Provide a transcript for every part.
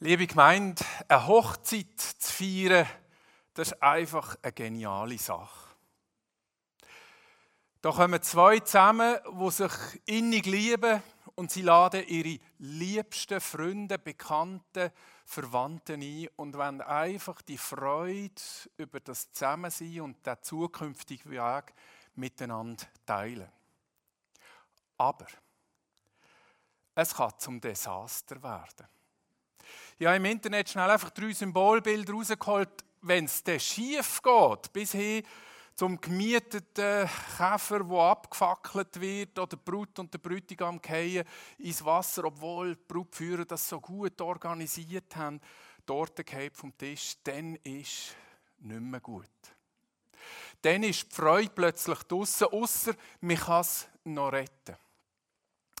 Liebe Gemeinde, eine Hochzeit zu feiern, das ist einfach eine geniale Sache. Da kommen zwei zusammen, die sich innig lieben und sie laden ihre liebsten Freunde, Bekannten, Verwandten ein und wollen einfach die Freude über das Zusammensein und den zukünftigen Weg miteinander teilen. Aber es kann zum Desaster werden. Ich habe im Internet schnell einfach drei Symbolbilder rausgeholt, wenn es schief geht, bis hin zum gemieteten Käfer, der abgefackelt wird, oder die Brut und der Bräutigam fallen ins Wasser, obwohl die Brutführer das so gut organisiert haben, dort vom Tisch, dann ist nicht mehr gut. Dann ist die Freude plötzlich draussen, außer man kann es noch retten.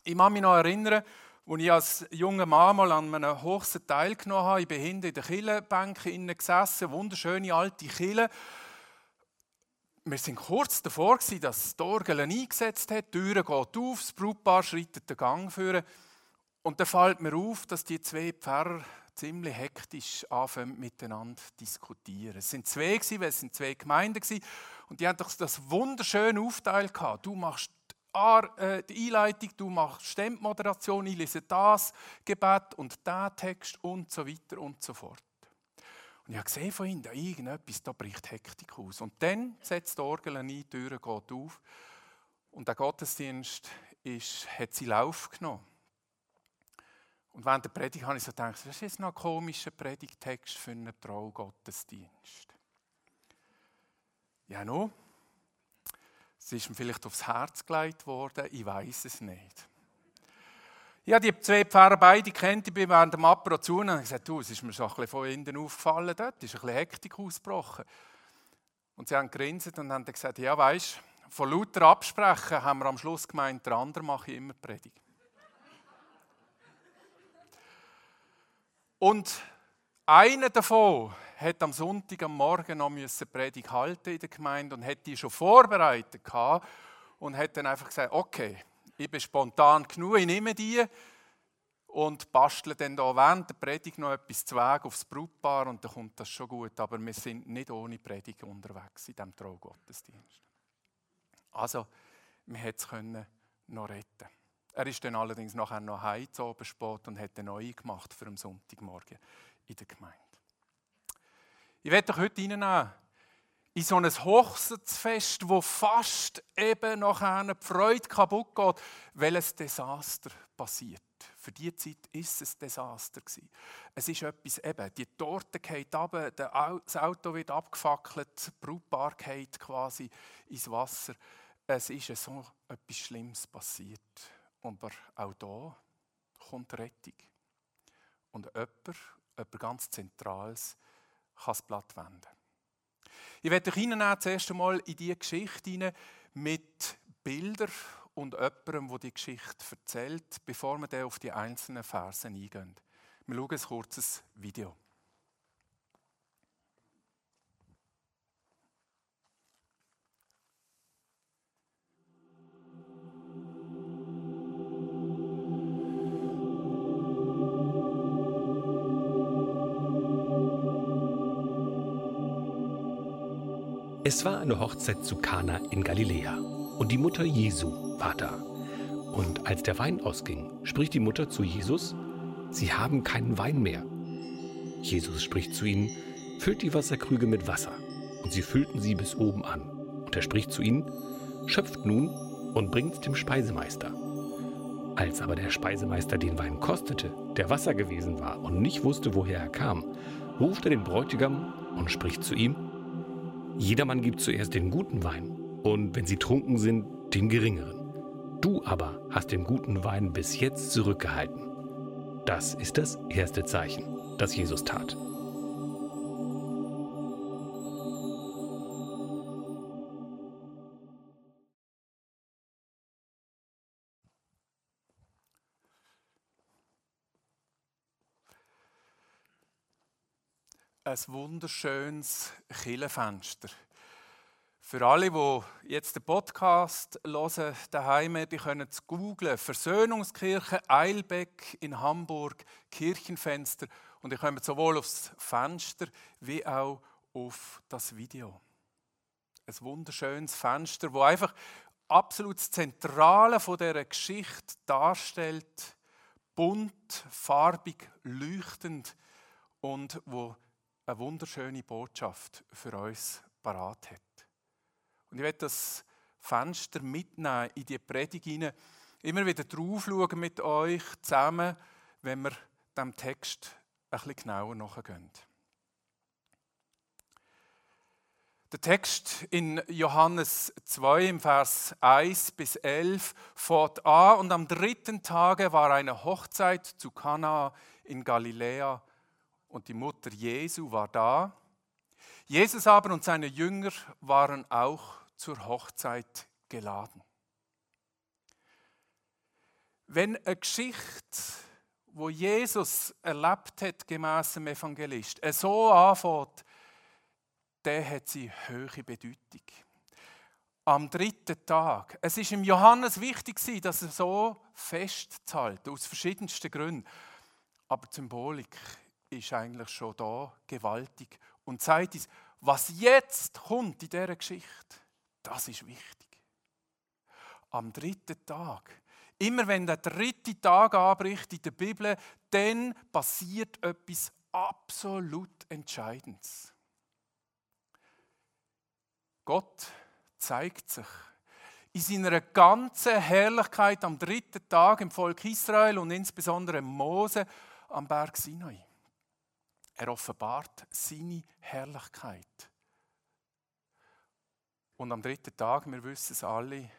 Ich kann mich noch erinnern, als ich als junger Mann mal an einem Hochsen teilgenommen habe. Ich bin hinten in der Killenbank gesessen, wunderschöne alte Kille. Wir waren kurz davor, dass die Orgel eingesetzt hat, die Tür geht auf, das Brautpaar schreitet den Gang führen. Und dann fällt mir auf, dass die zwei Pfarrer ziemlich hektisch anfangen miteinander zu diskutieren. Es sind zwei, weil es sind zwei Gemeinden und die haben doch das wunderschöne Aufteil gehabt. Du machst die Einleitung, du machst Stemmmoderation, ich lese das Gebet und den Text und so weiter und so fort. Und ich habe gesehen von ihnen, da irgendetwas, da bricht Hektik aus. Und dann setzt die Orgel ein, die Tür geht auf und der Gottesdienst ist, hat sie Lauf genommen. Und während der Predigt habe ich so gedacht, das ist jetzt noch ein komischer Predigtext für einen Traugottesdienst. Ja, no. Es ist ihm vielleicht aufs Herz gelegt worden, ich weiß es nicht. Ich habe die zwei Pfarrer beide kennt, ich bin während dem Apero zu und habe gesagt, du, es ist mir so ein bisschen von innen aufgefallen, dort ist ein bisschen Hektik ausgebrochen. Und sie haben grinset und haben gesagt, ja weisst, von lauter Absprechen haben wir am Schluss gemeint, der andere mache ich immer Predigt. Und einer davon hat am Sonntag am Morgen noch eine Predigt halten in der Gemeinde und hat die schon vorbereitet gehabt und hat dann einfach gesagt, okay, ich bin spontan genug, ich nehme die und bastle dann da während der Predigt noch etwas zu Weg aufs Brutpaar und dann kommt das schon gut. Aber wir sind nicht ohne Predigt unterwegs in diesem Traugottesdienst. Also, wir hätten es noch retten Er ist dann allerdings nachher noch heim zu spät und hat eine neue gemacht für den Sonntagmorgen in der Gemeinde. Ich werde euch heute reinnehmen in so ein Hochzeitsfest, wo fast eben nachher die Freude kaputt geht, weil ein Desaster passiert. Für diese Zeit ist es ein Desaster. Es ist etwas eben, die Torte geht runter, das Auto wird abgefackelt, die Brautpaar geht quasi ins Wasser. Es ist so etwas Schlimmes passiert. Aber auch da kommt Rettung. Und jemand, jemand ganz Zentrales, kann das Blatt wenden. Ich werde euch zuerst einmal in diese Geschichte mit Bildern und jemandem, der die Geschichte erzählt, bevor wir dann auf die einzelnen Versen eingehen. Wir schauen ein kurzes Video. Es war eine Hochzeit zu Kana in Galiläa und die Mutter Jesu war da. Und als der Wein ausging, spricht die Mutter zu Jesus, Sie haben keinen Wein mehr. Jesus spricht zu ihnen, Füllt die Wasserkrüge mit Wasser. Und sie füllten sie bis oben an. Und er spricht zu ihnen, Schöpft nun und bringt's dem Speisemeister. Als aber der Speisemeister den Wein kostete, der Wasser gewesen war und nicht wusste, woher er kam, ruft er den Bräutigam und spricht zu ihm, Jedermann gibt zuerst den guten Wein und wenn sie trunken sind, den geringeren. Du aber hast den guten Wein bis jetzt zurückgehalten. Das ist das erste Zeichen, das Jesus tat. Ein wunderschönes Killenfenster. Für alle, die jetzt den Podcast hören, daheim, die können es googlen. Versöhnungskirche Eilbeck in Hamburg, Kirchenfenster. Und ihr kommt sowohl aufs Fenster wie auch auf das Video. Ein wunderschönes Fenster, wo einfach absolut das Zentrale von dieser Geschichte darstellt. Bunt, farbig, leuchtend und wo eine wunderschöne Botschaft für uns parat hat. Und ich werde das Fenster mitnehmen in die Predigt hinein. Immer wieder drauf schauen mit euch zusammen, wenn wir dem Text ein bisschen genauer nachgehen. Der Text in Johannes 2 im Vers 1 bis 11 fährt an und am dritten Tage war eine Hochzeit zu Kana in Galiläa und die Mutter Jesu war da. Jesus aber und seine Jünger waren auch zur Hochzeit geladen. Wenn eine Geschichte, wo Jesus erlebt hat, gemäss dem Evangelist, so anfängt, dann hat sie hohe Bedeutung. Am dritten Tag. Es ist im Johannes wichtig, dass er so festzahlt, aus verschiedensten Gründen. Aber die Symbolik ist eigentlich schon da, gewaltig. Und zeigt uns, was jetzt kommt in dieser Geschichte, das ist wichtig. Am dritten Tag. Immer wenn der dritte Tag anbricht in der Bibel, dann passiert etwas absolut Entscheidendes. Gott zeigt sich in seiner ganzen Herrlichkeit am dritten Tag im Volk Israel und insbesondere Mose am Berg Sinai. Er offenbart seine Herrlichkeit. Und am dritten Tag, wir wissen es alle,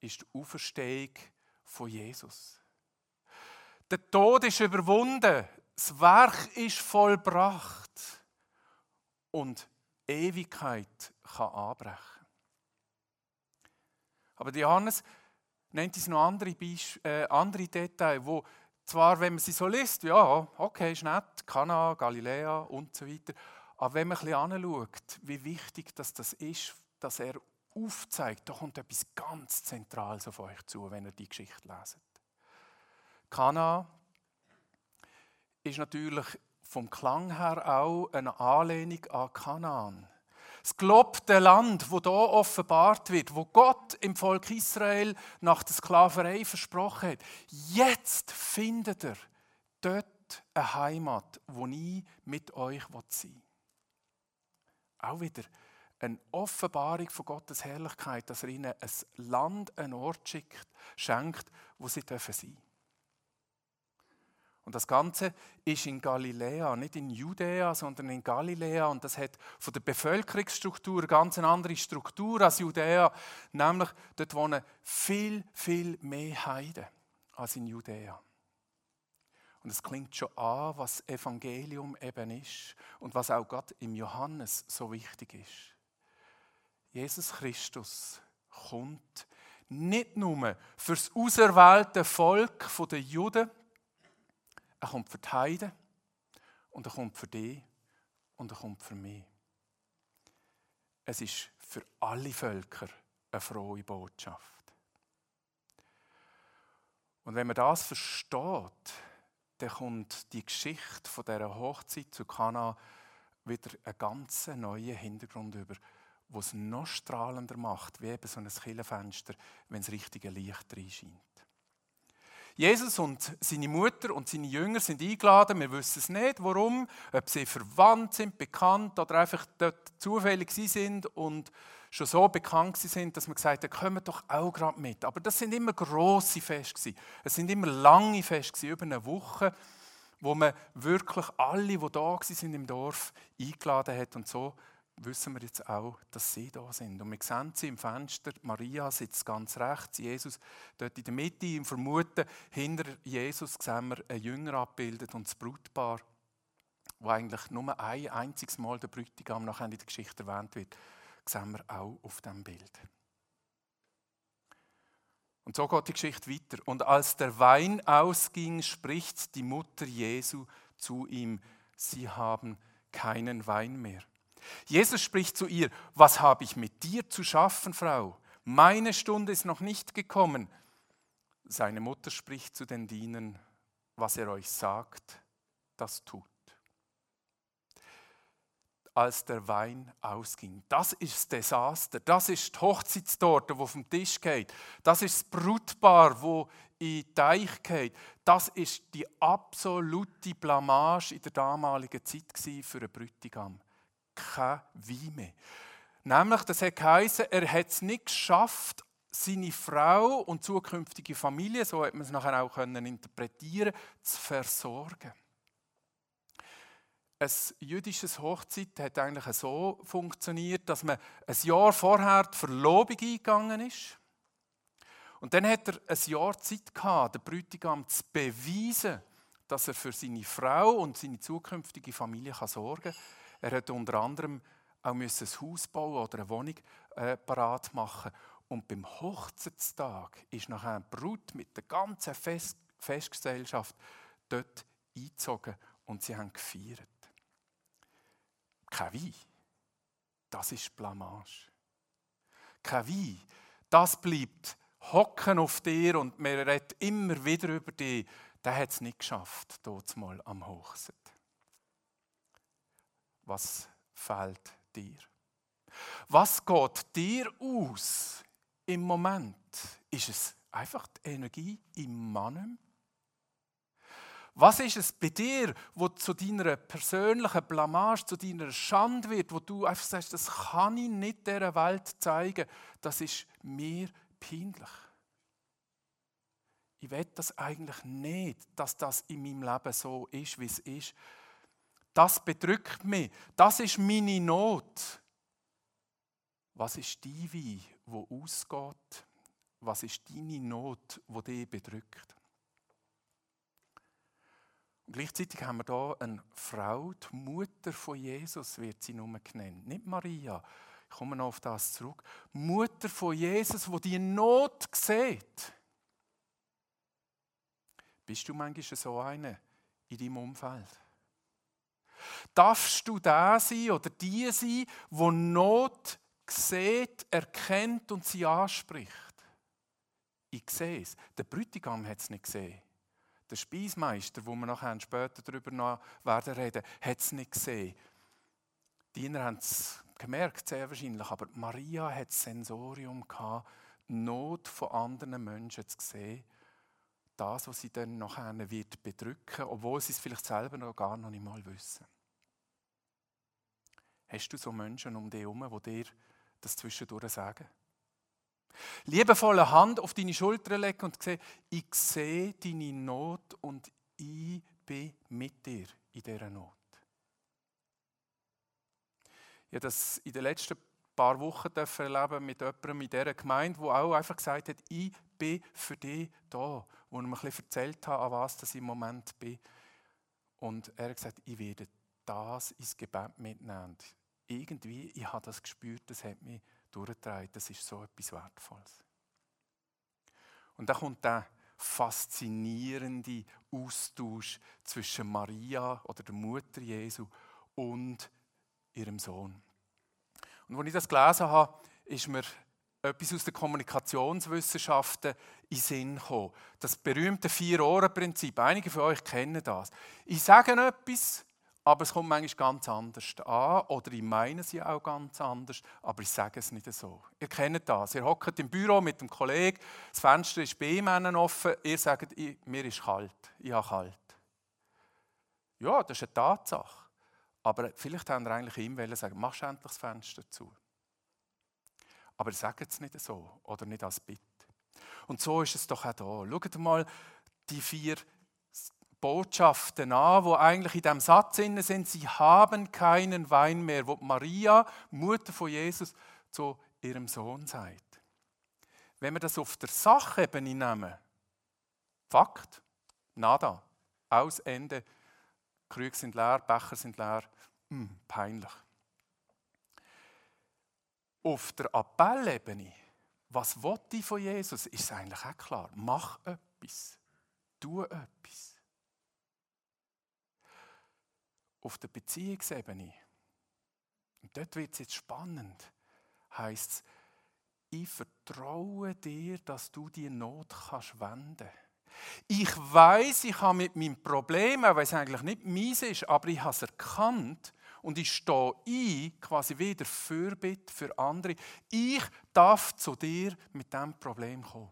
ist die Auferstehung von Jesus. Der Tod ist überwunden, das Werk ist vollbracht und Ewigkeit kann anbrechen. Aber Johannes nennt uns noch andere, äh, andere Details, wo zwar, wenn man sie so liest, ja, okay, ist nett, Kana, Galiläa und so weiter, aber wenn man ein bisschen anschaut, wie wichtig das, das ist, dass er aufzeigt, da kommt etwas ganz Zentrales auf euch zu, wenn ihr die Geschichte leset. Kana ist natürlich vom Klang her auch eine Anlehnung an Kanaan. Das gelobte Land, wo da offenbart wird, wo Gott im Volk Israel nach der Sklaverei versprochen hat. Jetzt findet er dort eine Heimat, wo ich mit euch sein will. Auch wieder eine Offenbarung von Gottes Herrlichkeit, dass er ihnen ein Land, einen Ort schickt, schenkt, wo sie sein dürfen. Und das Ganze ist in Galiläa, nicht in Judäa, sondern in Galiläa. Und das hat von der Bevölkerungsstruktur eine ganz andere Struktur als Judäa. Nämlich, dort wohnen viel, viel mehr Heiden als in Judäa. Und es klingt schon an, was Evangelium eben ist und was auch Gott im Johannes so wichtig ist. Jesus Christus kommt nicht nur fürs auserwählte Volk der Juden, er kommt für die Heiden und er kommt für dich und er kommt für mich. Es ist für alle Völker eine frohe Botschaft. Und wenn man das versteht, dann kommt die Geschichte von dieser Hochzeit zu Kana wieder einen ganz neuen Hintergrund über, wo es noch strahlender macht, wie eben so ein Killenfenster, wenn das richtige Licht reinscheint. Jesus und seine Mutter und seine Jünger sind eingeladen. Wir wissen es nicht, warum, ob sie verwandt sind, bekannt oder einfach dort zufällig sind und schon so bekannt sind, dass man gesagt hat, kommen doch auch gerade mit. Aber das sind immer große Feste. Es sind immer lange Feste, über eine Woche, wo man wirklich alle, die da sind im Dorf, eingeladen hat und so wissen wir jetzt auch, dass sie da sind. Und wir sehen sie im Fenster. Maria sitzt ganz rechts, Jesus dort in der Mitte. Im Vermuten, hinter Jesus sehen wir einen Jünger abbildet und das Brutpaar, wo eigentlich nur ein einziges Mal der Bräutigam nachher in der Geschichte erwähnt wird, sehen wir auch auf dem Bild. Und so geht die Geschichte weiter. Und als der Wein ausging, spricht die Mutter Jesu zu ihm, sie haben keinen Wein mehr. Jesus spricht zu ihr, was habe ich mit dir zu schaffen, Frau? Meine Stunde ist noch nicht gekommen. Seine Mutter spricht zu den Dienern, was er euch sagt, das tut. Als der Wein ausging. Das ist Desaster. Das ist die Hochzeitstorte, die vom Tisch geht. Das ist das Brutpaar, wo in Teich geht. Das ist die absolute Blamage in der damaligen Zeit für einen Bräutigam. Kein Wein mehr. Nämlich, das hat geheißen, er hat es nicht geschafft, seine Frau und zukünftige Familie, so hat man es nachher auch können interpretieren, zu versorgen. Ein jüdisches Hochzeit hat eigentlich so funktioniert, dass man ein Jahr vorher die Verlobung eingegangen ist. Und dann hat er ein Jahr Zeit gehabt, der Bräutigam zu beweisen, dass er für seine Frau und seine zukünftige Familie sorgen kann. Er hat unter anderem auch ein Haus bauen oder eine Wohnung äh, parat machen. Und beim Hochzeitstag ist nachher eine Brut mit der ganzen Fest Festgesellschaft dort eingezogen und sie haben gefeiert. Kein Wein, das ist Blamage. Kein Wein, das bleibt hocken auf dir und man redet immer wieder über dich. Der hat es nicht geschafft, dort mal am Hochzeit. Was fehlt dir? Was geht dir aus im Moment? Ist es einfach die Energie im Mann? Was ist es bei dir, wo zu deiner persönlichen Blamage, zu deiner Schande wird, wo du einfach sagst, das kann ich nicht dieser Welt zeigen, das ist mir peinlich. Ich will das eigentlich nicht, dass das in meinem Leben so ist, wie es ist. Das bedrückt mich. Das ist meine Not. Was ist die Wein, wo ausgeht? Was ist deine Not, wo dich bedrückt? Und gleichzeitig haben wir hier eine Frau, die Mutter von Jesus wird sie nur genannt. Nicht Maria. Ich komme noch auf das zurück. Mutter von Jesus, wo die Not sieht. Bist du manchmal so eine in deinem Umfeld? Darfst du da sein oder die sein, wo Not sieht, erkennt und sie anspricht? Ich sehe es. Der Bräutigam hat es nicht gesehen. Der Speismeister, wo wir nachher später darüber noch werden reden, hat es nicht gesehen. Die Diener haben es gemerkt, sehr wahrscheinlich, aber Maria hat das Sensorium gehabt, Not von anderen Menschen zu sehen das, was sie dann nachher wird bedrücken, obwohl sie es vielleicht selber noch gar noch nicht mal wissen. Hast du so Menschen um dich herum, die dir das zwischendurch sagen? Liebevolle Hand auf deine Schulter legen und sehen, ich sehe deine Not und ich bin mit dir in dieser Not. Ich habe das in den letzten paar Wochen erleben mit jemandem in dieser Gemeinde, der auch einfach gesagt hat, ich bin für dich da wo ich mir ein bisschen erzählt habe, an was ich im Moment bin. Und er hat gesagt, ich werde das ins Gebet mitnehmen. Irgendwie, ich habe das gespürt, das hat mich durchgetragen. Das ist so etwas Wertvolles. Und da kommt der faszinierende Austausch zwischen Maria oder der Mutter Jesu und ihrem Sohn. Und als ich das gelesen habe, ist mir etwas aus den Kommunikationswissenschaften in Sinn gekommen. Das berühmte Vier-Ohren-Prinzip. Einige von euch kennen das. Ich sage etwas, aber es kommt manchmal ganz anders an. Oder ich meine ja auch ganz anders, aber ich sage es nicht so. Ihr kennt das. Ihr hockt im Büro mit dem Kollegen, das Fenster ist bei ihm offen, ihr sagt, mir ist kalt, ich habe kalt. Ja, das ist eine Tatsache. Aber vielleicht haben wir eigentlich ihm sagen, mach endlich das Fenster zu. Aber sagt es nicht so oder nicht als Bitte. Und so ist es doch auch da. Schaut mal die vier Botschaften an, wo eigentlich in diesem Satz sind, sie haben keinen Wein mehr, wo Maria, Mutter von Jesus, zu ihrem Sohn sagt. Wenn wir das auf der Sachebene nehmen, Fakt, nada, aus Ende, Krüge sind leer, Becher sind leer, mh, hm, peinlich auf der Appellebene, was wollte ich von Jesus, ist eigentlich auch klar. Mach etwas. Tu etwas. Auf der Beziehungsebene, Und dort wird es jetzt spannend. Heißt es, ich vertraue dir, dass du die Not kannst wenden. Ich weiß, ich habe mit meinem Problem, auch wenn es eigentlich nicht mies ist, aber ich habe es erkannt und ich stehe ein, quasi wieder Fürbitte für andere. Ich darf zu dir mit diesem Problem kommen.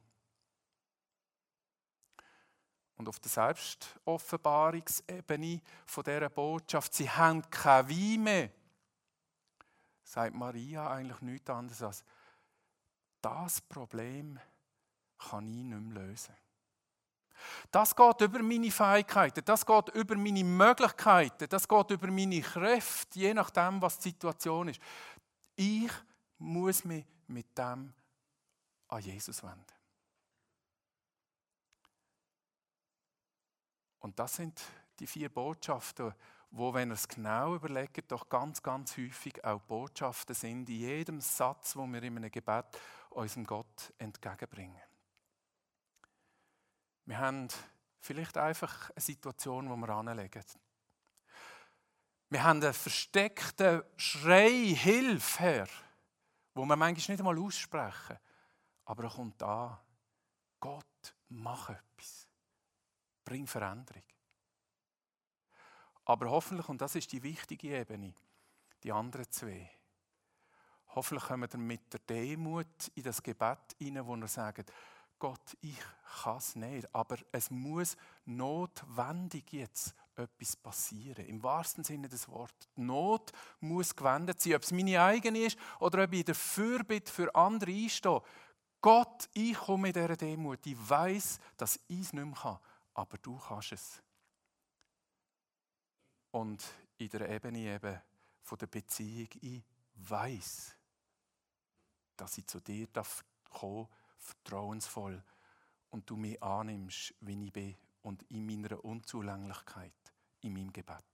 Und auf der Selbstoffenbarungsebene von dieser Botschaft, sie haben keine Wein mehr, sagt Maria eigentlich nichts anderes als, das Problem kann ich nicht mehr lösen. Das geht über meine Fähigkeiten, das geht über meine Möglichkeiten, das geht über meine Kräfte, je nachdem, was die Situation ist. Ich muss mich mit dem an Jesus wenden. Und das sind die vier Botschaften, wo, wenn ihr es genau überlegt, doch ganz, ganz häufig auch Botschaften sind, in jedem Satz, wo wir in einem Gebet unserem Gott entgegenbringen. Wir haben vielleicht einfach eine Situation, wo wir anlegen. Wir haben einen versteckten Schrei, Hilfe her, wo wir manchmal nicht einmal aussprechen. Aber er kommt an. Gott, mach etwas. Bring Veränderung. Aber hoffentlich, und das ist die wichtige Ebene, die anderen zwei, hoffentlich kommen wir mit der Demut in das Gebet hinein, wo wir sagen, Gott, ich kann es nicht, aber es muss notwendig jetzt etwas passieren. Im wahrsten Sinne des Wortes. Die Not muss gewendet sein, ob es meine eigene ist oder ob ich der Fürbitte für andere einstehe. Gott, ich komme mit dieser Demut. Ich weiß, dass ich es nicht mehr kann, aber du kannst es. Und in der Ebene eben von der Beziehung, ich weiß, dass ich zu dir kommen darf vertrauensvoll und du mich annimmst, wie ich bin und in meiner Unzulänglichkeit, in meinem Gebet.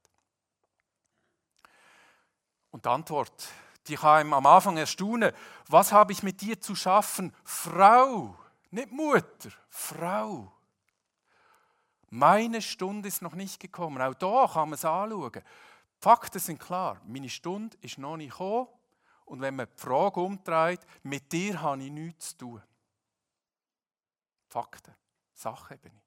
Und die Antwort, die kann ihm am Anfang erstaunen. Was habe ich mit dir zu schaffen? Frau, nicht Mutter, Frau. Meine Stunde ist noch nicht gekommen. Auch da kann man es anschauen. Die Fakten sind klar. Meine Stunde ist noch nicht gekommen. Und wenn man die Frage umdreht, mit dir habe ich nichts zu tun. Fakten, Sachebene.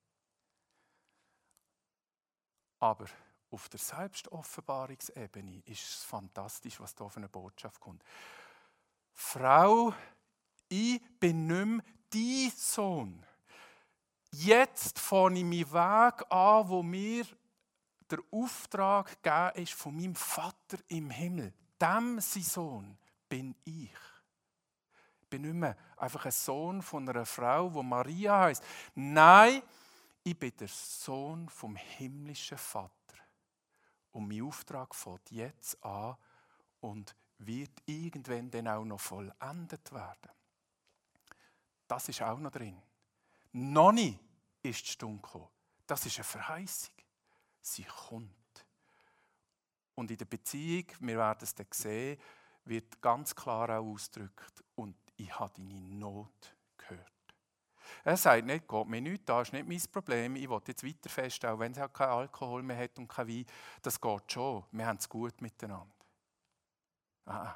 Aber auf der Selbstoffenbarungsebene ist es fantastisch, was da für eine Botschaft kommt. Frau, ich bin nicht mehr dein Sohn. Jetzt fange ich meinen Weg an, wo mir der Auftrag gegeben ist von meinem Vater im Himmel. Dem sein Sohn bin ich bin nicht mehr einfach ein Sohn von einer Frau, wo Maria heißt. Nein, ich bin der Sohn vom himmlischen Vater. Und mein Auftrag fängt jetzt an und wird irgendwann dann auch noch vollendet werden. Das ist auch noch drin. Noch nicht ist die Stunde gekommen. Das ist eine Verheißung. Sie kommt. Und in der Beziehung, wir werden es dann sehen, wird ganz klar auch ausgedrückt. Und ich habe deine Not gehört. Er sagt nicht, Gott mir nichts, das ist nicht mein Problem, ich will jetzt weiter feststellen, auch wenn es keinen Alkohol mehr hat und kein Wein, das geht schon, wir haben es gut miteinander. Ah,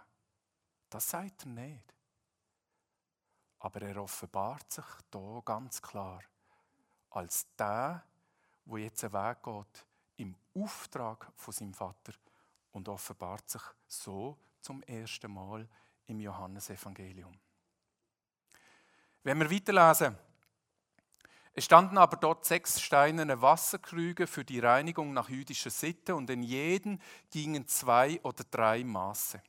das sagt er nicht. Aber er offenbart sich da ganz klar als der, wo jetzt einen Weg geht im Auftrag von seinem Vater und offenbart sich so zum ersten Mal im Johannesevangelium. Wenn wir weiterlesen, es standen aber dort sechs steinerne Wasserkrüge für die Reinigung nach jüdischer Sitte und in jeden gingen zwei oder drei Maße.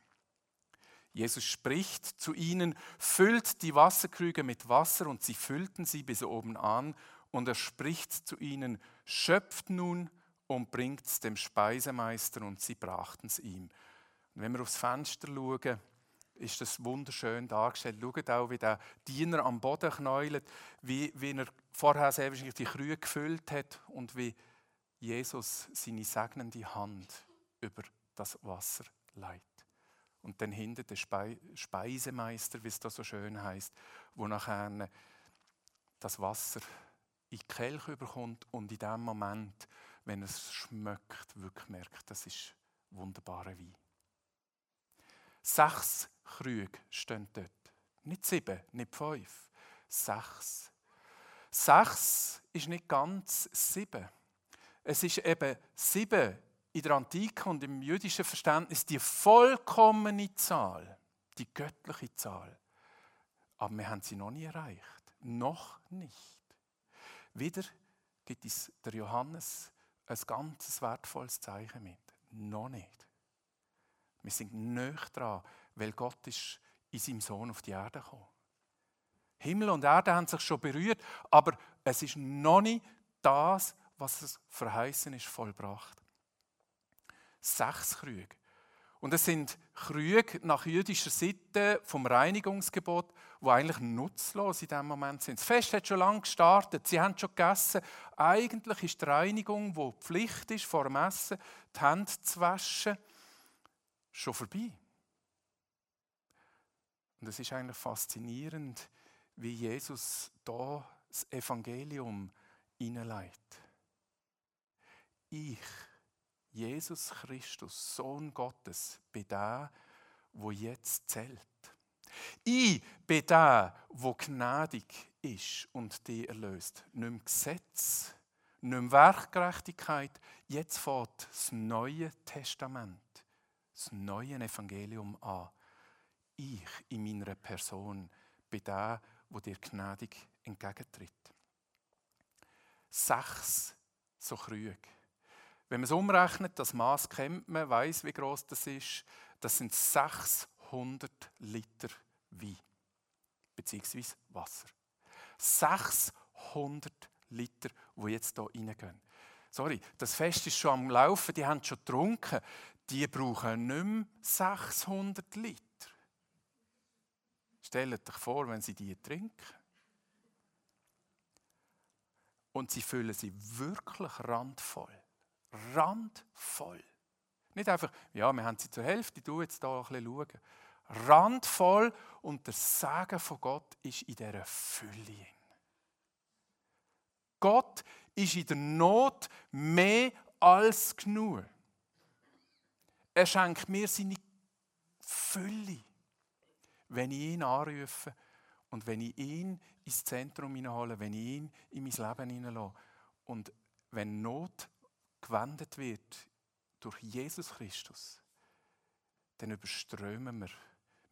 Jesus spricht zu ihnen, füllt die Wasserkrüge mit Wasser und sie füllten sie bis oben an und er spricht zu ihnen, schöpft nun und bringt es dem Speisemeister und sie brachten es ihm. Und wenn wir aufs Fenster schauen, ist das wunderschön dargestellt. Schaut auch, wie der Diener am Boden knäulet, wie, wie er vorher sehr wahrscheinlich die Krühe gefüllt hat und wie Jesus seine segnende Hand über das Wasser leitet. Und dann hinter der Spe Speisemeister, wie es da so schön heißt, wo nachher das Wasser in die Kelch überkommt und in dem Moment, wenn es schmeckt, wirklich merkt, das ist wunderbarer Wein. Sechs Krüge stehen dort. Nicht sieben, nicht fünf. Sechs. Sechs ist nicht ganz sieben. Es ist eben sieben in der Antike und im jüdischen Verständnis die vollkommene Zahl, die göttliche Zahl. Aber wir haben sie noch nie erreicht. Noch nicht. Wieder gibt es der Johannes ein ganz wertvolles Zeichen mit. Noch nicht. Wir sind nicht dran, weil Gott ist in seinem Sohn auf die Erde gekommen. Himmel und Erde haben sich schon berührt, aber es ist noch nicht das, was es verheißen ist, vollbracht. Sechs Krüge. Und es sind Krüge nach jüdischer Seite vom Reinigungsgebot, wo eigentlich nutzlos in diesem Moment sind. Das Fest hat schon lange gestartet, sie haben schon gegessen. Eigentlich ist die Reinigung, wo Pflicht ist, vor dem Essen, die Hände zu waschen, schon vorbei. Und es ist eigentlich faszinierend, wie Jesus da das Evangelium hineinleitet. Ich Jesus Christus, Sohn Gottes, bin der, wo jetzt zählt. Ich bin der, wo gnädig ist und die erlöst. Nicht mehr Gesetz, nicht mehr Werkgerechtigkeit. Jetzt fährt das Neue Testament, das neue Evangelium an. Ich in meiner Person bin der, wo dir gnädig entgegentritt. Sechs so Krüge. Wenn man es umrechnet, das Maß kennt man, weiß, wie groß das ist. Das sind 600 Liter Wein beziehungsweise Wasser. 600 Liter, wo jetzt hier reingehen. Sorry, das Fest ist schon am Laufen, die haben schon getrunken. Die brauchen nicht mehr 600 Liter. Stellt euch vor, wenn sie die trinken. Und sie füllen sie wirklich randvoll randvoll. Nicht einfach, ja, wir haben sie zur Hälfte, du jetzt da ein bisschen schauen. Randvoll und der Segen von Gott ist in dieser Fülle. Gott ist in der Not mehr als genug. Er schenkt mir seine Fülle, wenn ich ihn anrufe und wenn ich ihn ins Zentrum hineinhole, wenn ich ihn in mein Leben hineinlasse. Und wenn Not gewendet wird durch Jesus Christus, dann überströmen wir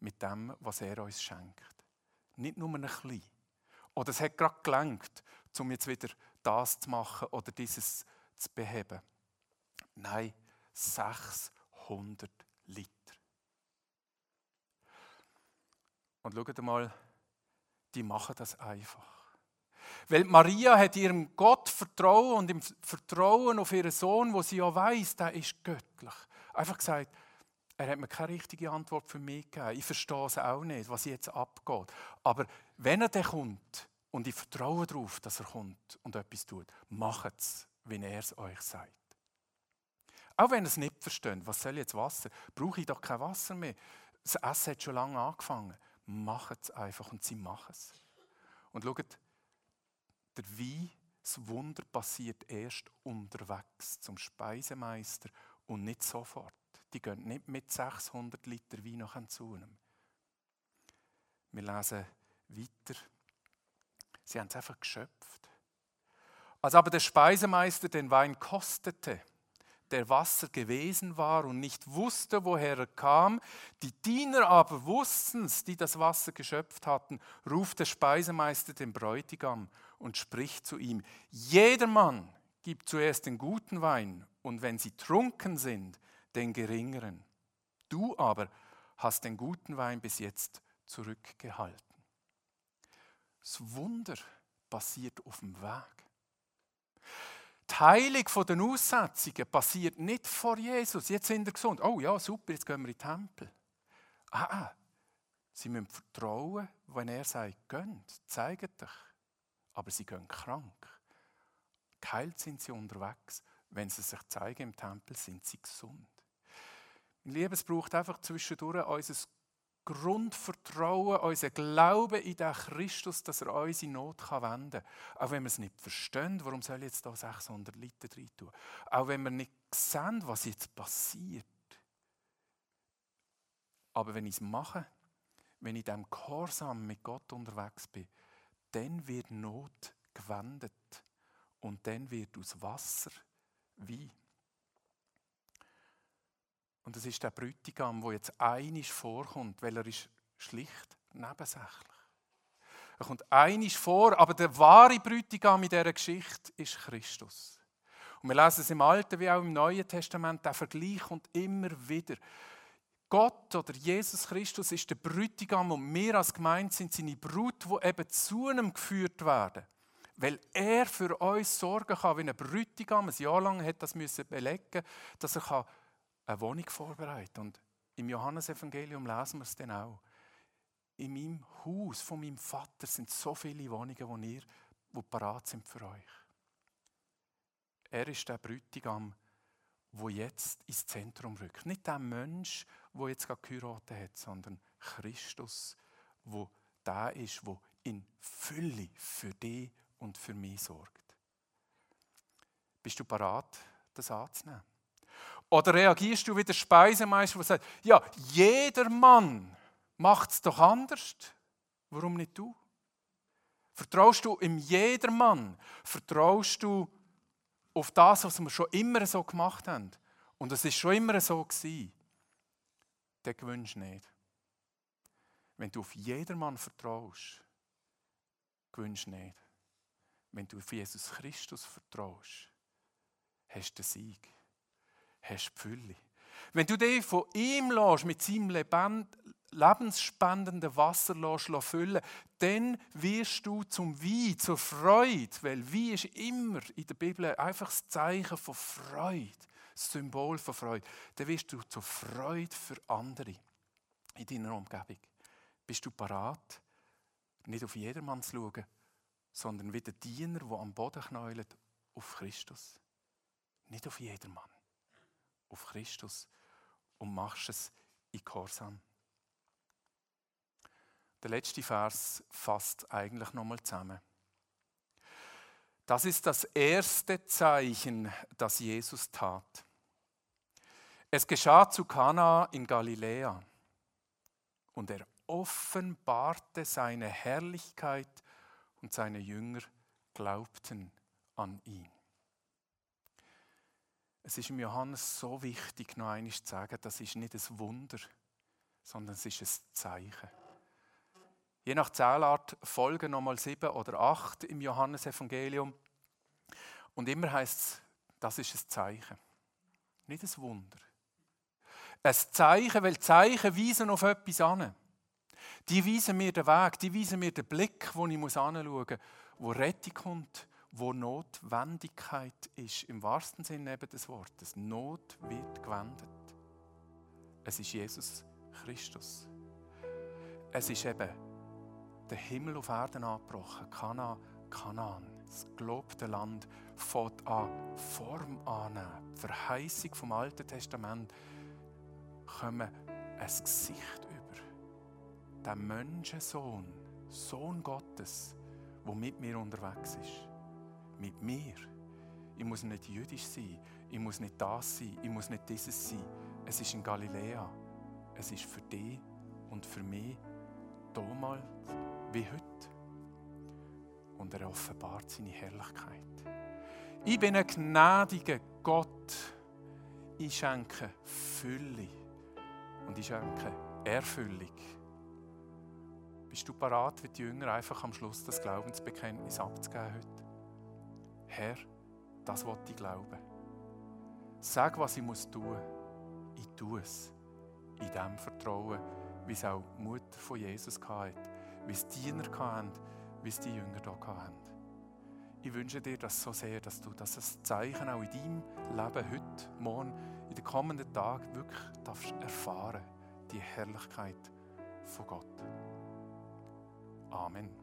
mit dem, was er uns schenkt. Nicht nur ein bisschen. Oder es hat gerade gelangt, um jetzt wieder das zu machen oder dieses zu beheben. Nein, 600 Liter. Und schaut mal, die machen das einfach. Weil Maria hat ihrem Gott vertrauen und im Vertrauen auf ihren Sohn, wo sie ja weiß, der ist göttlich, einfach gesagt, er hat mir keine richtige Antwort für mich gegeben. Ich verstehe es auch nicht, was jetzt abgeht. Aber wenn er dann kommt und ich vertraue darauf, dass er kommt und etwas tut, macht es, wenn er es euch sagt. Auch wenn ihr es nicht versteht, was soll jetzt Wasser? Brauche ich doch kein Wasser mehr. Das Essen hat schon lange angefangen. Macht es einfach und sie machen es. Und schaut, der Wein, das Wunder passiert erst unterwegs zum Speisemeister und nicht sofort. Die gehen nicht mit 600 Liter Wein nach zu einem. Wir lesen weiter. Sie haben es einfach geschöpft. Als aber der Speisemeister den Wein kostete, der Wasser gewesen war und nicht wusste, woher er kam. Die Diener aber wussten es, die das Wasser geschöpft hatten, ruft der Speisemeister den Bräutigam und spricht zu ihm, jedermann gibt zuerst den guten Wein und wenn sie trunken sind, den geringeren. Du aber hast den guten Wein bis jetzt zurückgehalten. Das Wunder passiert auf dem Weg. Die Heilung der Aussetzungen passiert nicht vor Jesus. Jetzt sind wir gesund. Oh ja, super, jetzt gehen wir in den Tempel. Ah, ah. Sie müssen vertrauen, wenn er sagt, gönnt, zeigt euch. Aber sie gehen krank. Geheilt sind sie unterwegs. Wenn sie sich zeigen im Tempel, sind sie gesund. Liebe, es braucht einfach zwischendurch unser Grundvertrauen, unser Glaube in den Christus, dass er unsere Not wenden kann. Auch wenn wir es nicht verstehen, warum soll ich jetzt da 600 Liter rein tun? Auch wenn wir nicht sehen, was jetzt passiert. Aber wenn ich es mache, wenn ich in diesem Gehorsam mit Gott unterwegs bin, dann wird Not gewendet und dann wird aus Wasser Wein. Und es ist der Bräutigam, der jetzt einisch vorkommt, weil er ist schlicht nebensächlich. Er kommt einisch vor, aber der wahre Bräutigam in dieser Geschichte ist Christus. Und wir lesen es im Alten wie auch im Neuen Testament, der Vergleich kommt immer wieder. Gott oder Jesus Christus ist der Bräutigam und wir als Gemeinde sind seine Brut, wo eben zu einem geführt werden. Weil er für uns sorgen kann, wie ein Bräutigam ein Jahr lang hat das müssen belegen, dass er eine Wohnung vorbereiten kann. Und im Johannesevangelium lesen wir es dann auch. In meinem Haus von meinem Vater sind so viele Wohnungen, wo ihr, wo parat sind für euch. Er ist der Bräutigam, wo jetzt ins Zentrum rückt. Nicht der Mensch, wo jetzt gerade geheiratet hat, sondern Christus, wo da ist, wo in Fülle für dich und für mich sorgt. Bist du parat, das anzunehmen? Oder reagierst du wie der Speisemeister, der sagt, ja, jeder Mann macht es doch anders. Warum nicht du? Vertraust du im Jedermann? Vertraust du auf das, was wir schon immer so gemacht haben? Und es ist schon immer so gewesen. Dann gewünscht nicht. Wenn du auf jedermann vertraust, gewünscht nicht. Wenn du auf Jesus Christus vertraust, hast du den Sieg, hast du die Fülle. Wenn du dich von ihm lässt, mit seinem lebensspendenden Wasser lässt, füllen dann wirst du zum Wein, zur Freude. Weil Wein ist immer in der Bibel einfach das Zeichen von Freude, das Symbol von Freude. Dann wirst du zur Freude für andere in deiner Umgebung. Bist du parat, nicht auf jedermann zu schauen, sondern wie der Diener, der am Boden knäulet, auf Christus. Nicht auf jedermann, auf Christus. Und machst es in Gehorsam. Der letzte Vers fasst eigentlich nochmal zusammen. Das ist das erste Zeichen, das Jesus tat. Es geschah zu Kana in Galiläa und er offenbarte seine Herrlichkeit und seine Jünger glaubten an ihn. Es ist im Johannes so wichtig, noch einmal zu sagen, das ist nicht ein Wunder, sondern es ist ein Zeichen. Je nach Zählart folgen nochmal sieben oder acht im Johannesevangelium. Und immer heißt es, das ist ein Zeichen. Nicht ein Wunder. Ein Zeichen, weil Zeichen weisen auf etwas an. Die weisen mir den Weg, die weisen mir den Blick, wo ich anschauen muss, wo Rettung kommt, wo Notwendigkeit ist. Im wahrsten Sinne des Wortes. Not wird gewendet. Es ist Jesus Christus. Es ist eben der Himmel auf Erden angebrochen. Kana, Kanaan, das gelobte Land, fängt an Form annehmen. Die Verheißung vom Alten Testament kommen ein Gesicht über. Der Menschensohn, Sohn Gottes, der mit mir unterwegs ist. Mit mir. Ich muss nicht jüdisch sein, ich muss nicht das sein, ich muss nicht dieses sein. Es ist in Galiläa. Es ist für dich und für mich damals wie heute. Und er offenbart seine Herrlichkeit. Ich bin ein gnädiger Gott. Ich schenke Fülle und ich schenke Erfüllung. Bist du parat, wie die Jünger, einfach am Schluss das Glaubensbekenntnis abzugeben heute? Herr, das wollte ich glauben. Sag, was ich muss tun. Ich tue es. In dem Vertrauen, wie es auch die Mutter von Jesus hatte wie es Diener hatten, wie es die Jünger hier hatten. Ich wünsche dir das so sehr, dass du das Zeichen auch in deinem Leben heute, morgen, in den kommenden Tagen wirklich darfst erfahren, die Herrlichkeit von Gott. Amen.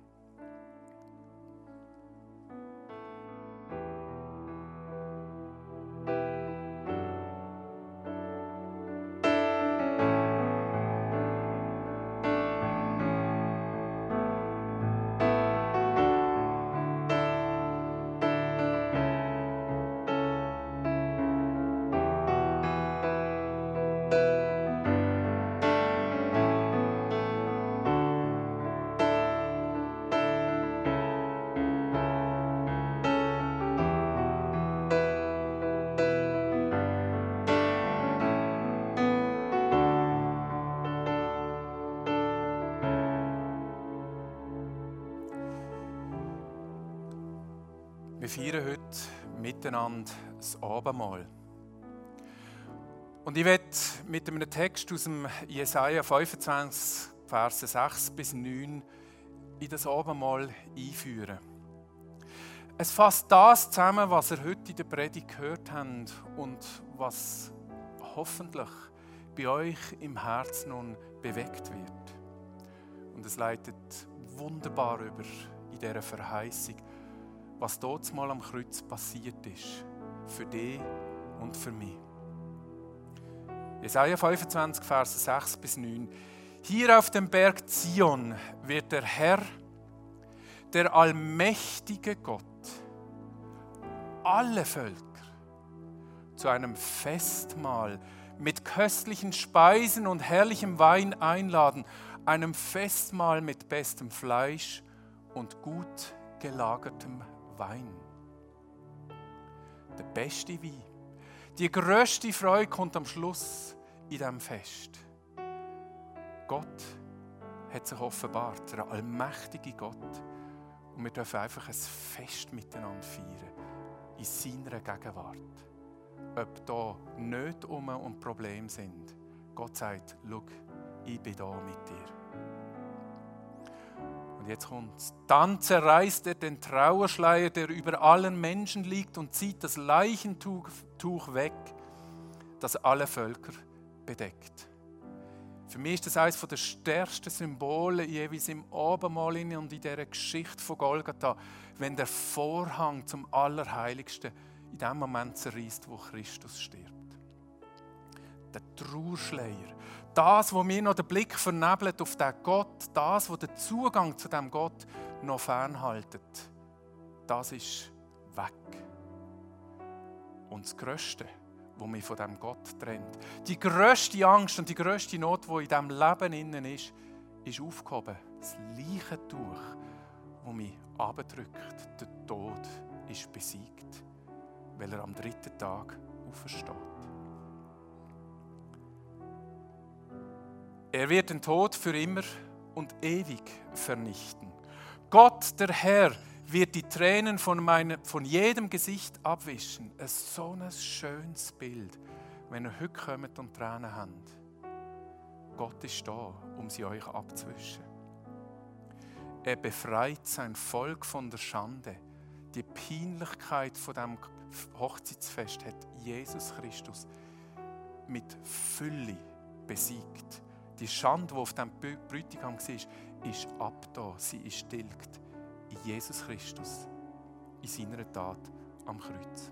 Wir feiern heute miteinander das Abendmahl. Und ich werde mit einem Text aus dem Jesaja 25, Verse 6 bis 9 in das Abendmahl einführen. Es fasst das zusammen, was ihr heute in der Predigt gehört habt und was hoffentlich bei euch im Herzen nun bewegt wird. Und es leitet wunderbar über in dieser Verheißung, was dort mal am Kreuz passiert ist. Für dich und für mich. Jesaja 25, Verse 6 bis 9. Hier auf dem Berg Zion wird der Herr, der allmächtige Gott, alle Völker zu einem Festmahl mit köstlichen Speisen und herrlichem Wein einladen, einem Festmahl mit bestem Fleisch und gut gelagertem Wein. Der beste Wein. Die größte Freude kommt am Schluss in diesem Fest. Gott hat sich offenbart, der allmächtige Gott. Und wir dürfen einfach ein Fest miteinander feiern, in seiner Gegenwart. Ob da nicht um und Probleme sind. Gott sagt, schau, ich bin da mit dir jetzt kommt's. Dann zerreißt er den Trauerschleier, der über allen Menschen liegt, und zieht das Leichentuch weg, das alle Völker bedeckt. Für mich ist das eines der stärksten Symbole jeweils im Abendmahl und in dieser Geschichte von Golgatha, wenn der Vorhang zum Allerheiligsten in dem Moment zerreißt, wo Christus stirbt. Der Trauerschleier, das, wo mir noch den Blick vernebelt auf den Gott, das, wo der Zugang zu dem Gott noch fernhaltet, das ist weg. Und das Größte, wo mich von dem Gott trennt, die größte Angst und die größte Not, wo in diesem Leben innen ist, ist aufgehoben. Das Leichentuch, wo mich abdrückt. Der Tod ist besiegt, weil er am dritten Tag aufersteht. Er wird den Tod für immer und ewig vernichten. Gott, der Herr, wird die Tränen von, meine, von jedem Gesicht abwischen. Ein so ein schönes Bild, wenn ihr heute kommt und Tränen habt. Gott ist da, um sie euch abzuwischen. Er befreit sein Volk von der Schande. Die Peinlichkeit von dem Hochzeitsfest hat Jesus Christus mit Fülle besiegt. Die Schande, die auf dem Bräutigam war, ist ab da. Sie ist stillt in Jesus Christus, in seiner Tat am Kreuz.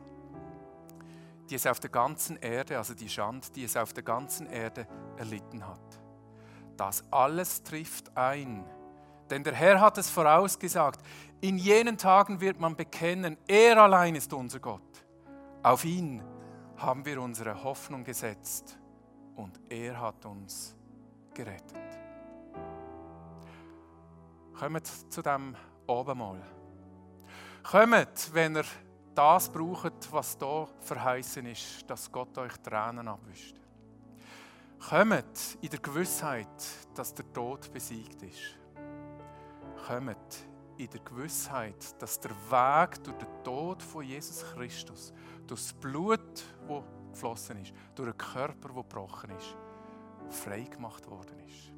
Die es auf der ganzen Erde, also die Schande, die es auf der ganzen Erde erlitten hat. Das alles trifft ein. Denn der Herr hat es vorausgesagt. In jenen Tagen wird man bekennen, er allein ist unser Gott. Auf ihn haben wir unsere Hoffnung gesetzt und er hat uns gerettet. Kommt zu dem Abendmahl. Kommt, wenn ihr das braucht, was hier verheißen ist, dass Gott euch Tränen abwischt. Kommt in der Gewissheit, dass der Tod besiegt ist. Kommt in der Gewissheit, dass der Weg durch den Tod von Jesus Christus, durch das Blut, das geflossen ist, durch den Körper, der gebrochen ist, frei gemacht worden ist.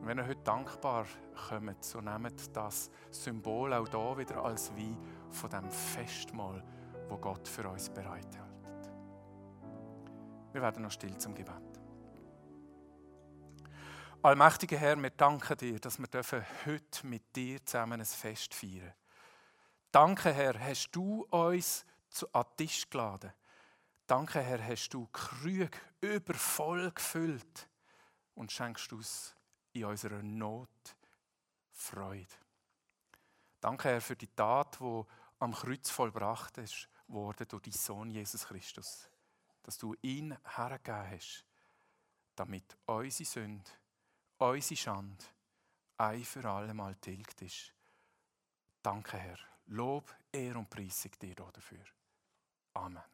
Und wenn ihr heute dankbar kommt, so nehmt das Symbol auch da wieder als wie von dem Festmahl, wo Gott für uns bereithält. Wir werden noch still zum Gebet. Allmächtiger Herr, wir danken dir, dass wir heute mit dir zusammen ein Fest feiern. Danke, Herr, hast du uns an den Tisch geladen. Danke, Herr, hast du Krüge übervoll gefüllt und schenkst uns in unserer Not Freude. Danke, Herr, für die Tat, die am Kreuz vollbracht wurde durch deinen Sohn Jesus Christus. Dass du ihn hergegeben hast, damit unsere Sünde, unsere Schande ein für alle Mal tilgt ist. Danke, Herr. Lob, Ehr und Preisung dir dafür. Amen.